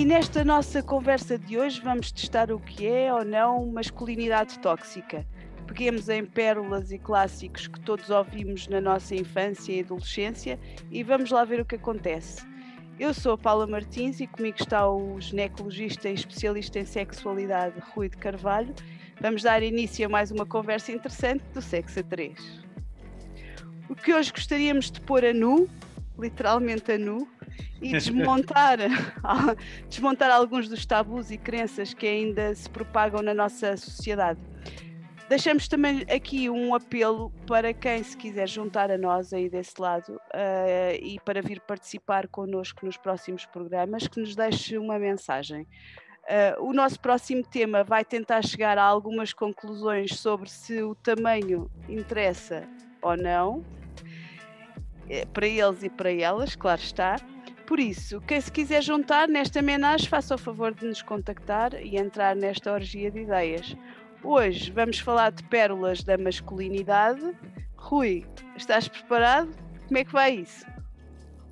E nesta nossa conversa de hoje vamos testar o que é ou não masculinidade tóxica. Peguemos em pérolas e clássicos que todos ouvimos na nossa infância e adolescência e vamos lá ver o que acontece. Eu sou a Paula Martins e comigo está o ginecologista e especialista em sexualidade Rui de Carvalho. Vamos dar início a mais uma conversa interessante do Sexo a 3. O que hoje gostaríamos de pôr a nu, literalmente a nu, e desmontar, desmontar alguns dos tabus e crenças que ainda se propagam na nossa sociedade. Deixamos também aqui um apelo para quem se quiser juntar a nós aí desse lado uh, e para vir participar connosco nos próximos programas, que nos deixe uma mensagem. Uh, o nosso próximo tema vai tentar chegar a algumas conclusões sobre se o tamanho interessa ou não, eh, para eles e para elas, claro está. Por isso, quem se quiser juntar nesta homenagem, faça o favor de nos contactar e entrar nesta orgia de ideias. Hoje vamos falar de pérolas da masculinidade. Rui, estás preparado? Como é que vai isso?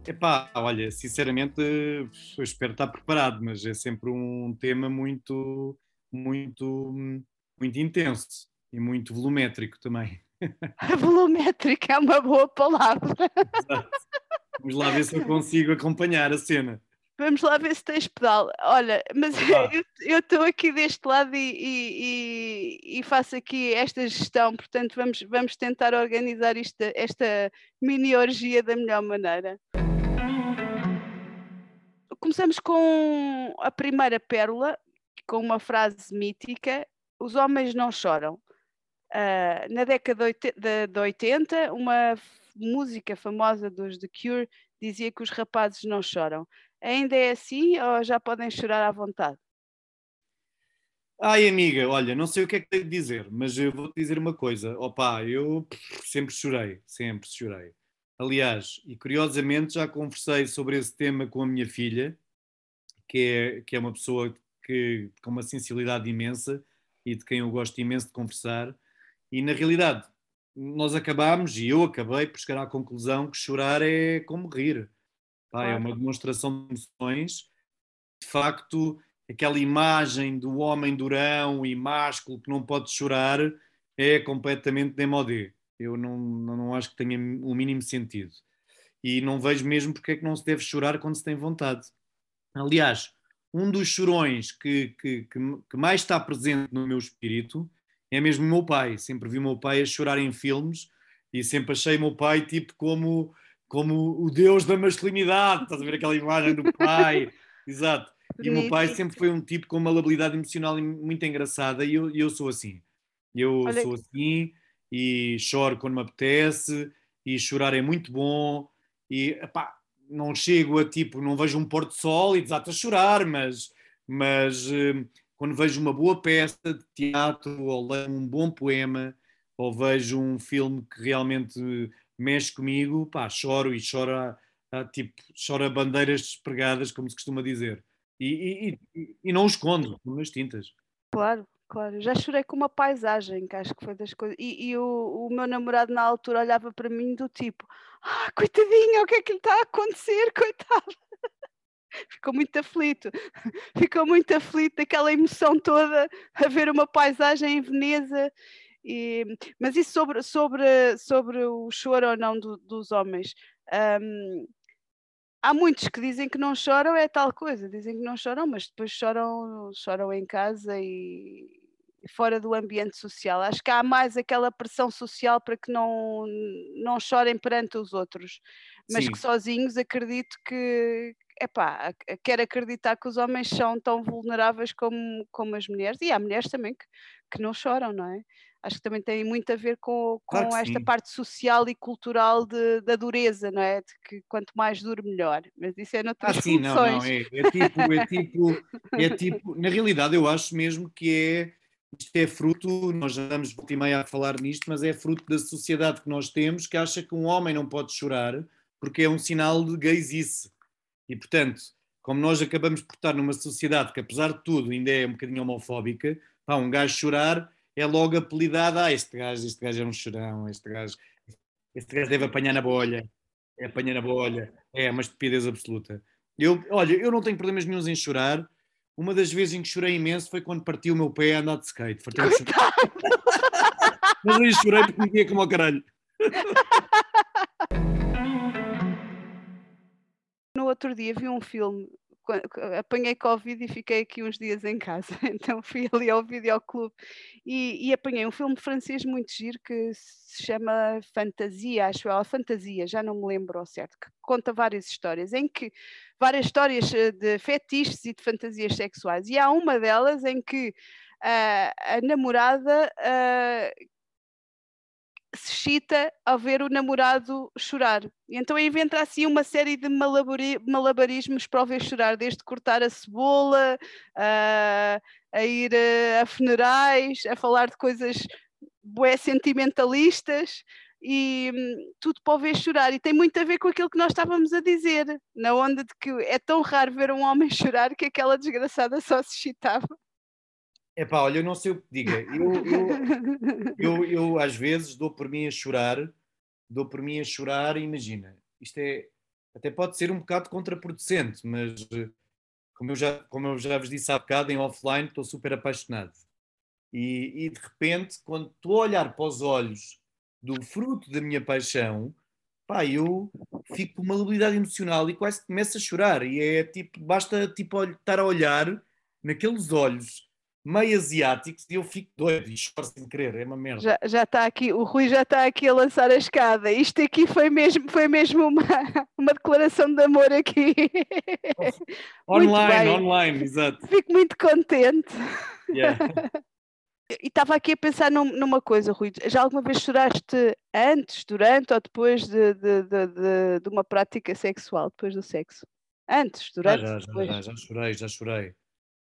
Epá, olha, sinceramente eu espero estar preparado, mas é sempre um tema muito, muito, muito intenso e muito volumétrico também. Volumétrico é uma boa palavra. Exato. Vamos lá ver se eu consigo acompanhar a cena. Vamos lá ver se tens pedal. Olha, mas eu estou aqui deste lado e, e, e, faço aqui esta gestão, portanto vamos, vamos tentar organizar isto, esta mini orgia da melhor maneira. Começamos com a primeira pérola, com uma frase mítica: Os homens não choram. Uh, na década de 80, uma música famosa dos The Cure dizia que os rapazes não choram. Ainda é assim ou já podem chorar à vontade? Ai, amiga, olha, não sei o que é que tenho de dizer, mas eu vou-te dizer uma coisa. Opa, eu sempre chorei, sempre chorei. Aliás, e curiosamente já conversei sobre esse tema com a minha filha, que é, que é uma pessoa que, com uma sensibilidade imensa e de quem eu gosto imenso de conversar. E na realidade, nós acabámos, e eu acabei por chegar à conclusão que chorar é como rir. É uma demonstração de emoções. De facto, aquela imagem do homem durão e másculo que não pode chorar é completamente demodé. Eu não, não acho que tenha o mínimo sentido. E não vejo mesmo porque é que não se deve chorar quando se tem vontade. Aliás, um dos chorões que, que, que, que mais está presente no meu espírito é mesmo o meu pai. Sempre vi o meu pai a chorar em filmes e sempre achei o meu pai tipo como como o deus da masculinidade, estás a ver aquela imagem do pai, exato. E o meu pai sempre foi um tipo com uma habilidade emocional muito engraçada e eu, eu sou assim. Eu Olha... sou assim e choro quando me apetece e chorar é muito bom e epá, não chego a tipo, não vejo um pôr sol e desato a chorar, mas, mas eh, quando vejo uma boa peça de teatro ou leio um bom poema ou vejo um filme que realmente mexe comigo, pá, choro e chora, tipo, chora bandeiras despregadas, como se costuma dizer. E, e, e não o escondo nas tintas. Claro, claro. Já chorei com uma paisagem, que acho que foi das coisas. E, e o, o, meu namorado na altura olhava para mim do tipo: Ah, coitadinha, o que é que lhe está a acontecer, coitado? Ficou muito aflito, ficou muito aflito, aquela emoção toda a ver uma paisagem em Veneza e, mas isso sobre, sobre, sobre o choro ou não do, dos homens. Um, há muitos que dizem que não choram, é tal coisa, dizem que não choram, mas depois choram, choram em casa e fora do ambiente social. Acho que há mais aquela pressão social para que não, não chorem perante os outros, mas Sim. que sozinhos acredito que, epá, quero acreditar que os homens são tão vulneráveis como, como as mulheres, e há mulheres também que, que não choram, não é? acho que também tem muito a ver com, com claro esta sim. parte social e cultural de, da dureza, não é? De que quanto mais duro, melhor. Mas isso é noutras ah, sim, não, não, é, é, tipo, é tipo, é tipo, na realidade eu acho mesmo que é, isto é fruto, nós já andamos volta e meia a falar nisto, mas é fruto da sociedade que nós temos que acha que um homem não pode chorar porque é um sinal de gaysice. E portanto, como nós acabamos por estar numa sociedade que apesar de tudo ainda é um bocadinho homofóbica, pá, um gajo chorar é logo apelidado, ah, este gajo, este gajo é um chorão, este gajo, este gajo deve apanhar na bolha, é apanhar na bolha, é uma estupidez absoluta. Eu, olha, eu não tenho problemas nenhums em chorar. Uma das vezes em que chorei imenso foi quando parti o meu pé a andar de skate. Fartei-me de chorar. Mas aí chorei porque me como ao caralho. Outro dia vi um filme, apanhei Covid e fiquei aqui uns dias em casa, então fui ali ao videoclube e, e apanhei um filme francês muito giro que se chama Fantasia, acho ou Fantasia, já não me lembro ao certo, que conta várias histórias, em que várias histórias eh, de fetiches e de fantasias sexuais, e há uma delas em que ah, a namorada ah, se excita ao ver o namorado chorar. Então inventa assim uma série de malabari- malabarismos para o ver chorar, desde cortar a cebola, a, a ir eh, a funerais, a falar de coisas bué sentimentalistas e hum, tudo para o ver chorar. E tem muito a ver com aquilo que nós estávamos a dizer, na onda de que é tão raro ver um homem chorar que aquela desgraçada só se excitava. Epá, olha, eu não sei o que diga. Eu, eu, eu, eu, às vezes dou por mim a chorar, dou por mim a chorar e imagina, isto é, até pode ser um bocado contraproducente, mas eh, como eu já, como eu já vos disse há bocado, em offline estou super apaixonado. E, e de repente, quando estou a olhar para os olhos do fruto da minha paixão, pá, eu fico com uma labilidade emocional e quase começo a chorar. E é tipo, basta tipo, estar a olhar naqueles olhos meio asiáticos e eu fico doido e choro sem querer, é uma merda. Já, já está aqui, o Rui já está aqui a lançar a escada. Isto aqui foi mesmo, foi mesmo uma, uma declaração de amor aqui. Online, online, exato. Fico muito contente. Yeah. E estava aqui a pensar num- numa coisa, Rui. Já alguma vez choraste antes, durante ou depois de, de, de, de- uma prática sexual, depois do sexo? Antes, Ah, durante, já, já, depois. já, já chorei, já chorei.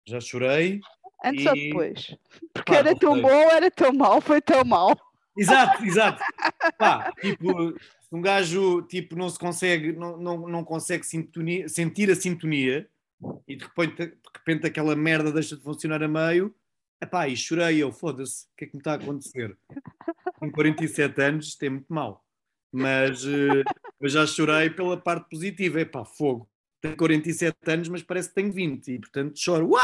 Já chorei. Antes ou e- depois? Porque Pá, era tão sei. bom, era tão mau, foi tão mau. Exato, exato. Pá, tipo, se um gajo tipo, não se consegue, não, não, não consegue sintonia- sentir a sintonia e de repente, de repente aquela merda deixa de funcionar a meio, epá, e chorei eu, foda-se, o que é que me está a acontecer? Com 47 anos, isto é muito mau. Mas, eh, mas já chorei pela parte positiva, epá, fogo. Tenho 47 anos, mas parece que tenho 20 e portanto choro, uau,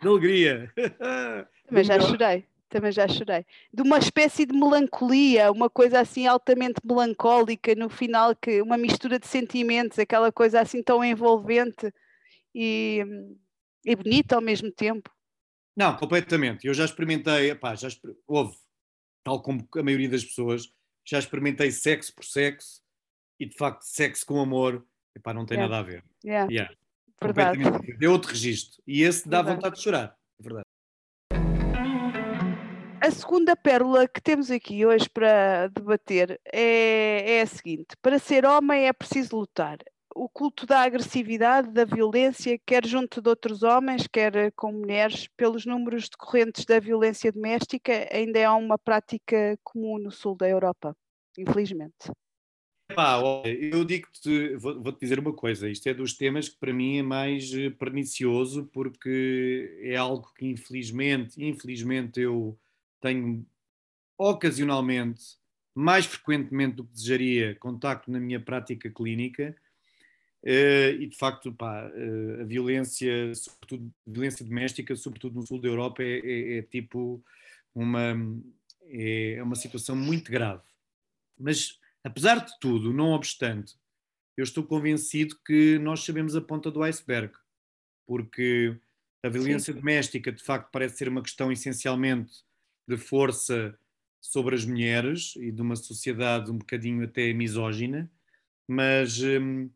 de alegria. Também já Melhor. chorei, também já chorei. De uma espécie de melancolia, uma coisa assim altamente melancólica no final, que uma mistura de sentimentos, aquela coisa assim tão envolvente e, e bonita ao mesmo tempo. Não, completamente. Eu já experimentei, epá, já exper... houve, tal como a maioria das pessoas, já experimentei sexo por sexo e de facto sexo com amor, epá, não tem Yeah. nada a ver. Yeah, Yeah, verdade. completamente. É outro registro. E esse dá Verdade. vontade de chorar, é verdade. A segunda pérola que temos aqui hoje para debater é, é a seguinte: para ser homem é preciso lutar. O culto da agressividade, da violência, quer junto de outros homens, quer com mulheres, pelos números decorrentes da violência doméstica, ainda é uma prática comum no sul da Europa, infelizmente. Epá, eu digo-te, vou- vou-te dizer uma coisa, isto é dos temas que para mim é mais eh, pernicioso porque é algo que infelizmente, infelizmente eu tenho ocasionalmente, mais frequentemente do que desejaria, contacto na minha prática clínica eh, e de facto pá, eh, a violência, sobretudo violência doméstica, sobretudo no sul da Europa, é, é- é tipo uma, é uma situação muito grave. Mas apesar de tudo, não obstante, eu estou convencido que nós sabemos a ponta do iceberg, porque a violência doméstica de facto parece ser uma questão essencialmente de força sobre as mulheres e de uma sociedade um bocadinho até misógina, mas hum,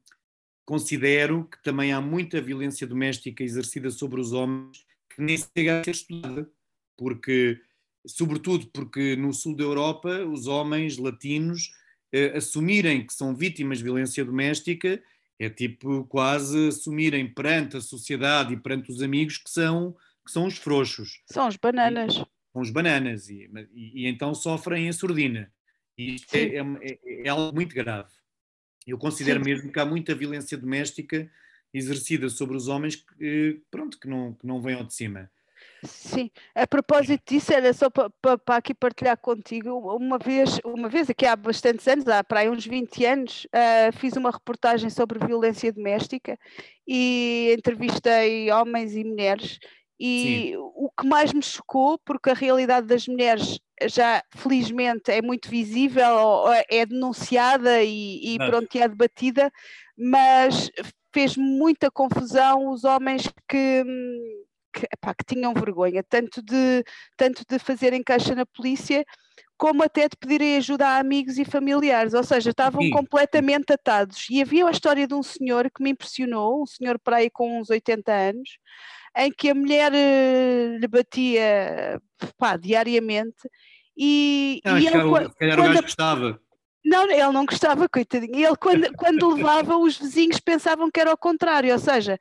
considero que também há muita violência doméstica exercida sobre os homens que nem chega a ser estudada, porque, sobretudo porque no sul da Europa os homens latinos assumirem que são vítimas de violência doméstica é tipo quase assumirem perante a sociedade e perante os amigos que são, que são os frouxos São os bananas. com os bananas e, e- e então sofrem em surdina. E isto é, é- é- é algo muito grave. Eu considero Sim. mesmo que há muita violência doméstica exercida sobre os homens que, pronto, que não, que não vem ao de cima. Sim, a propósito disso, era só para pa, pa aqui partilhar contigo. Uma vez, uma vez, aqui há bastantes anos, há para aí uns 20 anos, uh, fiz uma reportagem sobre violência doméstica e entrevistei homens e mulheres. E Sim. o que mais me chocou, porque a realidade das mulheres já felizmente é muito visível, é denunciada e, e pronto, é debatida, mas fez muita confusão os homens que que, epá, que tinham vergonha, tanto de, tanto de fazerem caixa na polícia, como até de pedirem ajuda a amigos e familiares, ou seja, estavam Sim. completamente atados. E havia a história de um senhor que me impressionou, um senhor para aí com uns 80 anos, em que a mulher uh, lhe batia pá, diariamente e, não, e ele, se calhar quando, o gajo gostava. Não, ele não gostava, coitadinho. Ele, quando, quando levava, os vizinhos pensavam que era o contrário, ou seja,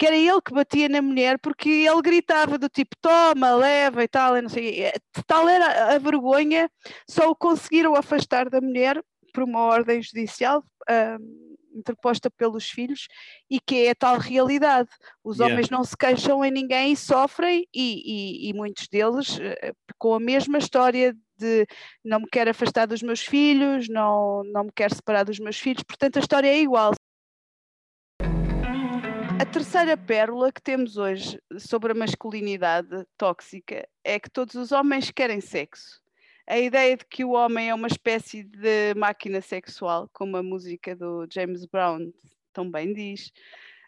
que era ele que batia na mulher porque ele gritava do tipo toma, leva e tal, e não sei, tal era a vergonha, só o conseguiram afastar da mulher por uma ordem judicial interposta pelos filhos e que é a tal realidade. Os yeah. homens não se queixam em ninguém e sofrem e, e, e muitos deles uh, com a mesma história de não me quero afastar dos meus filhos, não, não me quero separar dos meus filhos, portanto a história é igual. A terceira pérola que temos hoje sobre a masculinidade tóxica é que todos os homens querem sexo. A ideia de que o homem é uma espécie de máquina sexual, como a música do James Brown também diz,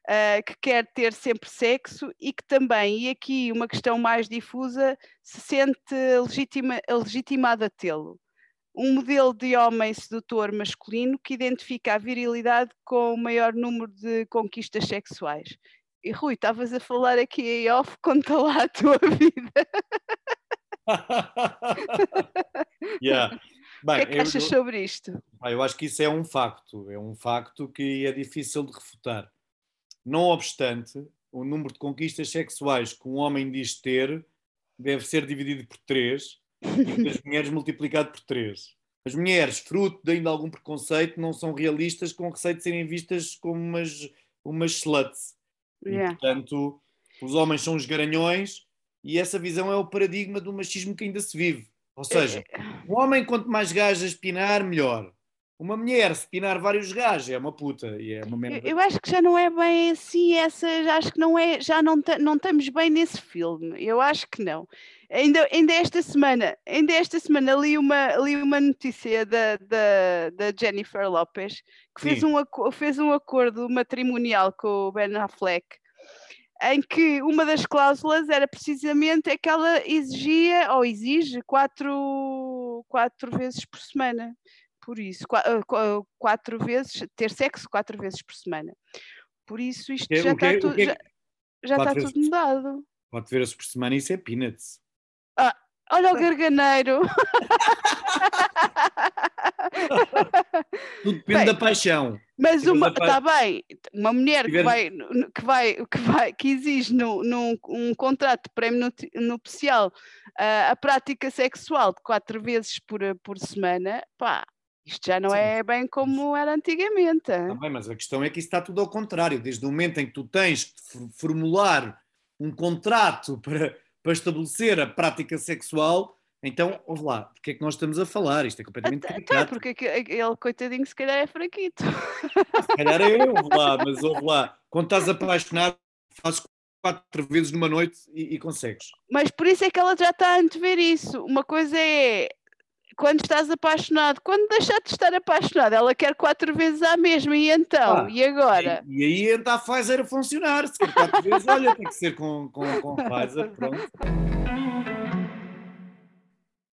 uh, que quer ter sempre sexo e que também, e aqui uma questão mais difusa, se sente legitima, legitimado a tê-lo um modelo de homem sedutor masculino que identifica a virilidade com o maior número de conquistas sexuais. E Rui, estavas a falar aqui em off, conta lá a tua vida. yeah. Bem, o que é que achas eu, sobre isto? Eu acho que isso é um facto, é um facto que é difícil de refutar. Não obstante, o número de conquistas sexuais que um homem diz ter deve ser dividido por três das mulheres multiplicado por 3. As mulheres, fruto de ainda algum preconceito, não são realistas com receio de serem vistas como umas, umas sluts. Yeah. E, portanto, os homens são os garanhões e essa visão é o paradigma do machismo que ainda se vive. Ou seja, é, é. homem, quanto mais gajos pinar, melhor. Uma mulher, se pinar vários gajos, é uma puta e é uma merda. Eu, eu acho que já não é bem assim, essa, acho que não é, já não, não estamos bem nesse filme. Eu acho que não. Ainda, ainda esta semana, ainda esta semana li uma, li uma notícia da, da, da Jennifer Lopez que fez um, fez um acordo matrimonial com o Ben Affleck em que uma das cláusulas era precisamente é que ela exigia ou exige quatro, quatro vezes por semana. Por isso, quatro, quatro vezes, ter sexo quatro vezes por semana. Por isso, isto já está, tu, já, já está tudo mudado. Quatro vezes por semana, isso é peanuts. Ah, olha o garganeiro. Tudo depende bem, da paixão. Mas uma, está bem, uma mulher que vai, que vai, que vai, que exige no, num um contrato de prémio nupcial uh, a prática sexual de quatro vezes por, por semana, pá, isto já não Sim. é bem como era antigamente. Tá bem, mas a questão é que isso está tudo ao contrário. Desde o momento em que tu tens que formular um contrato para para estabelecer a prática sexual, então, ouve lá, de que é que nós estamos a falar? Isto é completamente Até, Até porque ele, coitadinho, se calhar é fraquito. Se calhar é eu, ouve lá, mas ouve lá. Quando estás apaixonado, fazes quatro vezes numa noite e, e consegues. Mas por isso é que ela já está a antever isso. Uma coisa é quando estás apaixonado, quando deixar de estar apaixonado, ela quer quatro vezes a mesma, e então? Ah, e agora? E, e aí entra a Pfizer a funcionar. Se quer quatro vezes, olha, tem que ser com, com, com Pfizer, pronto.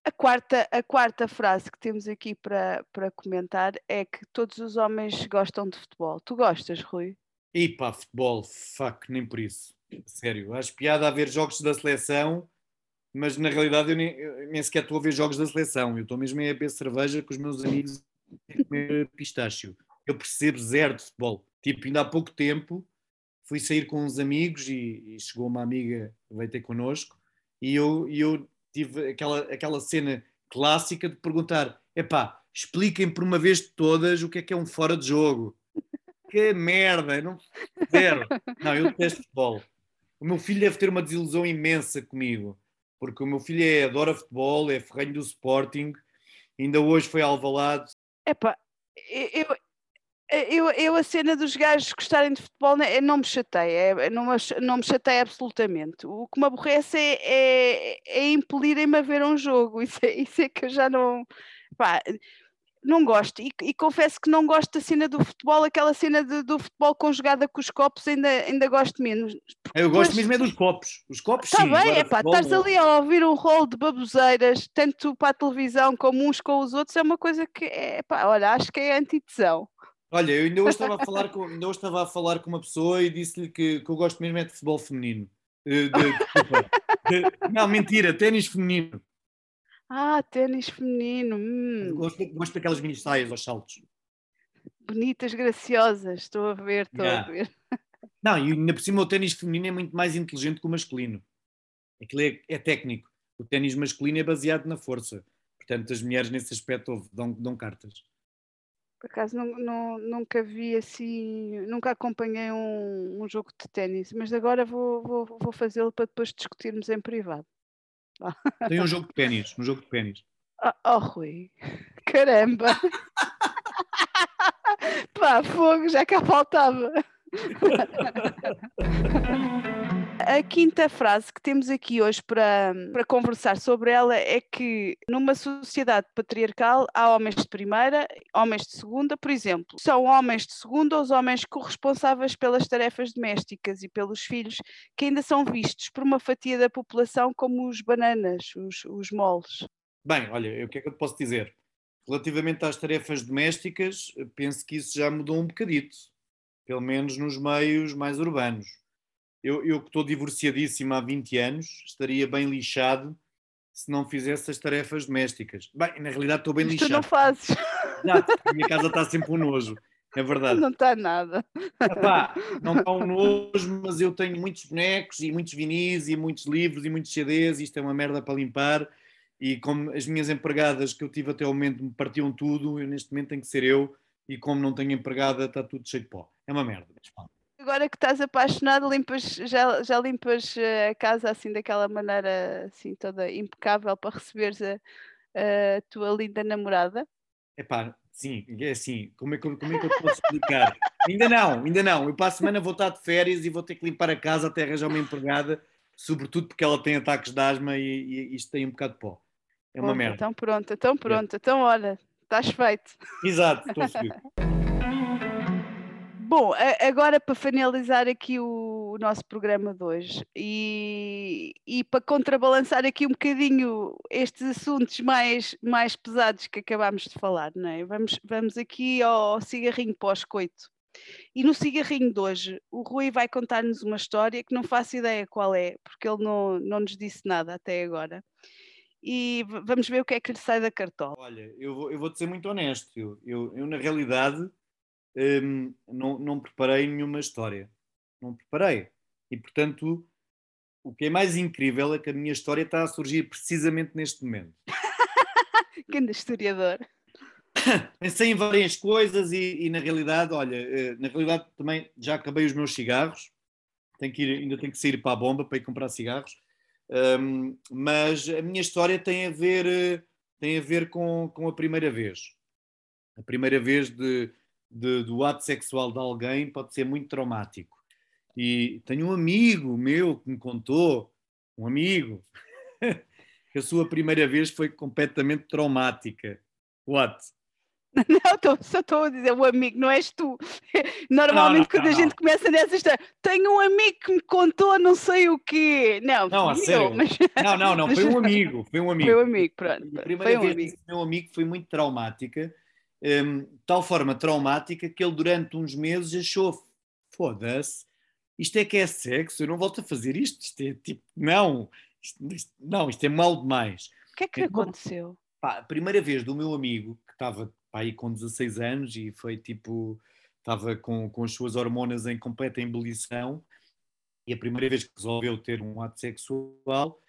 A quarta, a quarta frase que temos aqui para, para comentar é que todos os homens gostam de futebol. Tu gostas, Rui? E pá, futebol, fuck, nem por isso. Sério, acho piada a ver jogos da seleção mas na realidade eu nem, eu nem sequer estou a ver jogos da seleção. Eu estou mesmo a beber cerveja com os meus amigos e comer pistácio. Eu percebo zero de futebol. Tipo, ainda há pouco tempo fui sair com uns amigos e, e chegou uma amiga veio ter connosco e eu, e eu tive aquela, aquela cena clássica de perguntar: epá, expliquem por uma vez de todas o que é que é um fora de jogo. Que merda, não, zero. Não, eu detesto futebol. o meu filho deve ter uma desilusão imensa comigo, porque o meu filho é, adora futebol, é ferrenho do Sporting, ainda hoje foi alvalado. Epá, eu, eu, eu, a cena dos gajos gostarem de futebol né, não me chateia, é, não, me, não me chateia absolutamente. O que me aborrece é, é, é impelirem-me a ver um jogo, isso é, isso é que eu já não. Não gosto, e, e, confesso que não gosto da cena do futebol, aquela cena de, do futebol conjugada com os copos, ainda, ainda gosto menos. Eu gosto mesmo é dos copos. Os copos Está sim. bem, é pá, estás ali a ouvir um rol de baboseiras, tanto para a televisão como uns com os outros, é uma coisa que é pá, olha, acho que é antitesão. Olha, eu ainda hoje estava a falar com, ainda hoje estava a falar com uma pessoa e disse-lhe que, que eu gosto mesmo é de futebol feminino. De, de, de, não, mentira, ténis feminino. Ah, ténis feminino. Hum. Gosto, gosto daquelas mini saias aos saltos. Bonitas, graciosas, estou a ver, estou yeah. a ver. Não, e ainda por cima o ténis feminino é muito mais inteligente que o masculino. Aquilo é, é técnico. O ténis masculino é baseado na força. Portanto, as mulheres nesse aspecto dão, dão cartas. Por acaso não, não, nunca vi assim, nunca acompanhei um, um jogo de ténis, mas agora vou, vou, vou fazê-lo para depois discutirmos em privado. Tem um jogo de pênis, um jogo de pênis. Oh, oh Rui, caramba! Pá, fogo, já cá faltava. A quinta frase que temos aqui hoje para, para conversar sobre ela é que numa sociedade patriarcal há homens de primeira, homens de segunda, por exemplo. São homens de segunda os homens corresponsáveis pelas tarefas domésticas e pelos filhos que ainda são vistos por uma fatia da população como os bananas, os, os moles. Bem, olha, o que é que eu posso dizer? Relativamente às tarefas domésticas, penso que isso já mudou um bocadito, pelo menos nos meios mais urbanos eu, eu que estou divorciadíssimo há 20 anos, estaria bem lixado se não fizesse as tarefas domésticas. Bem, na realidade estou bem Mas lixado. Tu não fazes. Exato, a minha casa está sempre um nojo. É verdade. Não está nada. Epá, não está um nojo, mas eu tenho muitos bonecos e muitos vinis e muitos livros e muitos CDs. Isto é uma merda para limpar. E como as minhas empregadas que eu tive até o momento me partiam tudo, eu neste momento tenho que ser eu. E como não tenho empregada, está tudo cheio de pó. É uma merda. Mas, agora que estás apaixonado, limpas, já, já limpas eh, a casa assim daquela maneira assim toda impecável para receberes a, a tua linda namorada? Epá, sim, é assim, como é, que, como é que eu posso explicar? ainda não, ainda não. Eu para a semana vou estar de férias e vou ter que limpar a casa até arranjar uma empregada, sobretudo porque ela tem ataques de asma e, e isto tem um bocado de pó. É uma merda. Então pronto, então pronto, é. então olha, estás feito. Exato, estou a Bom, agora para finalizar aqui o nosso programa de hoje e, e para contrabalançar aqui um bocadinho estes assuntos mais, mais pesados que acabámos de falar, não é? Vamos, vamos aqui ao cigarrinho pós-coito. E no cigarrinho de hoje, o Rui vai contar-nos uma história que não faço ideia qual é, porque ele não, não nos disse nada até agora. E vamos ver o que é que lhe sai da cartola. Olha, eu vou, eu vou te ser muito honesto. Eu, eu, eu na realidade um, não, não preparei nenhuma história. Não preparei. E, portanto, o que é mais incrível é que a minha história está a surgir precisamente neste momento. Grande historiador. Pensei em várias coisas e, e, na realidade, olha, eh, na realidade também já acabei os meus cigarros. Tenho que ir, ainda tenho que sair para a bomba para ir comprar cigarros. Um, mas a minha história tem a ver, eh, tem a ver com, com a primeira vez. A primeira vez de, de, do ato sexual de alguém pode ser muito traumático. E tenho um amigo meu que me contou, um amigo, que a sua primeira vez foi completamente traumática. What? Não, tô, só estou a dizer o amigo, não és tu. Normalmente, não, não, quando não, a gente começa nessa história, tenho um amigo que me contou não sei o quê. Não, não. Mas... Não, não, não, foi um amigo. Foi um amigo. Foi um amigo, pronto. A primeira foi um vez amigo. meu amigo foi muito traumática um, tal forma traumática que ele durante uns meses achou foda-se, isto é que é sexo, eu não volto a fazer isto, isto é tipo, não, isto, isto, não, isto é mal demais. O que é que então, aconteceu? Pá, a primeira vez do meu amigo, que estava aí com 16 anos e foi tipo, estava com, com as suas hormonas em completa ebulição, e a primeira vez que resolveu ter um ato sexual,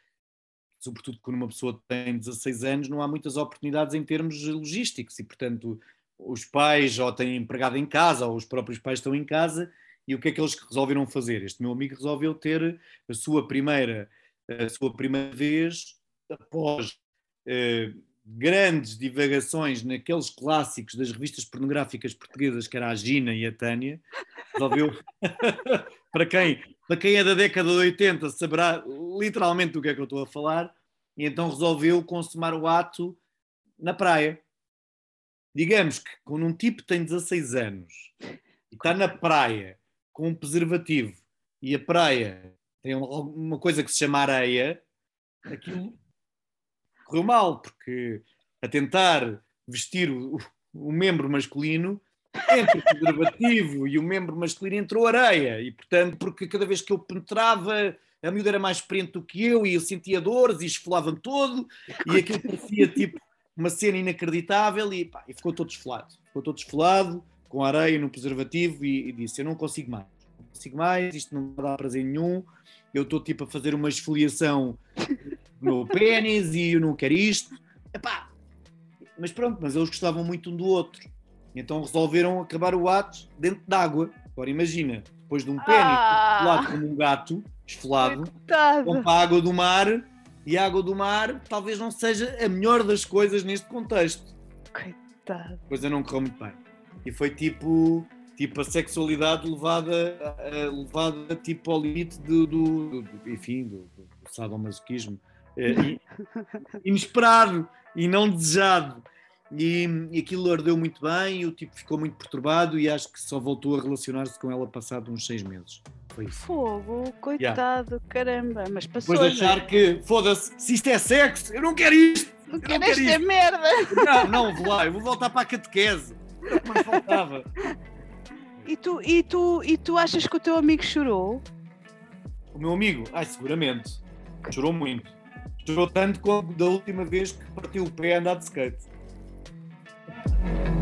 sobretudo quando uma pessoa tem 16 anos, não há muitas oportunidades em termos logísticos e, portanto, os pais ou têm empregado em casa ou os próprios pais estão em casa E o que é que eles resolveram fazer? Este meu amigo resolveu ter a sua primeira, a sua primeira vez após eh, grandes divagações naqueles clássicos das revistas pornográficas portuguesas, que era a Gina e a Tânia, resolveu, para, quem, para quem é da década de 80 saberá literalmente do que é que eu estou a falar, e então resolveu consumar o ato na praia. Digamos que quando um tipo tem 16 anos e está na praia com um preservativo e a praia tem uma coisa que se chama areia, aquilo correu mal, porque a tentar vestir o, o membro masculino, entre o preservativo e o membro masculino entrou areia. E, portanto, porque cada vez que eu penetrava, a miúda era mais experiente do que eu e eu sentia dores e esfolava-me todo e aquilo parecia tipo uma cena inacreditável e, pá, e ficou todo esfolado. Ficou todo esfolado, com areia no preservativo e, e disse, eu não consigo mais. Não consigo mais, isto não dá prazer nenhum. Eu estou tipo a fazer uma esfoliação meu pênis e eu não quero isto. Epá. Mas pronto, mas eles gostavam muito um do outro. Então resolveram acabar o ato dentro d'água. Agora imagina, depois de um pênis ah, como um gato, esfolado, vão para a água do mar e a água do mar talvez não seja a melhor das coisas neste contexto. Coitado. A coisa não correu muito bem. E foi tipo, tipo a sexualidade levada, levada tipo ao limite do, do, do enfim, do, do sadomasoquismo é, inesperado e não desejado. E, e aquilo ardeu muito bem, e o tipo ficou muito perturbado e acho que só voltou a relacionar-se com ela passado uns seis meses. Foi isso. Fogo, coitado, yeah. caramba, mas passou. Depois de achar que, foda-se, se isto é sexo, eu não quero isto! Não quero esta isto. merda! Não, não, vou lá, eu vou voltar para a catequese. Era o que mais faltava. E tu, e, tu, e tu achas que o teu amigo chorou? O meu amigo? Ai, seguramente. Chorou muito. Chorou tanto como da última vez que partiu o pé a andar de skate. Música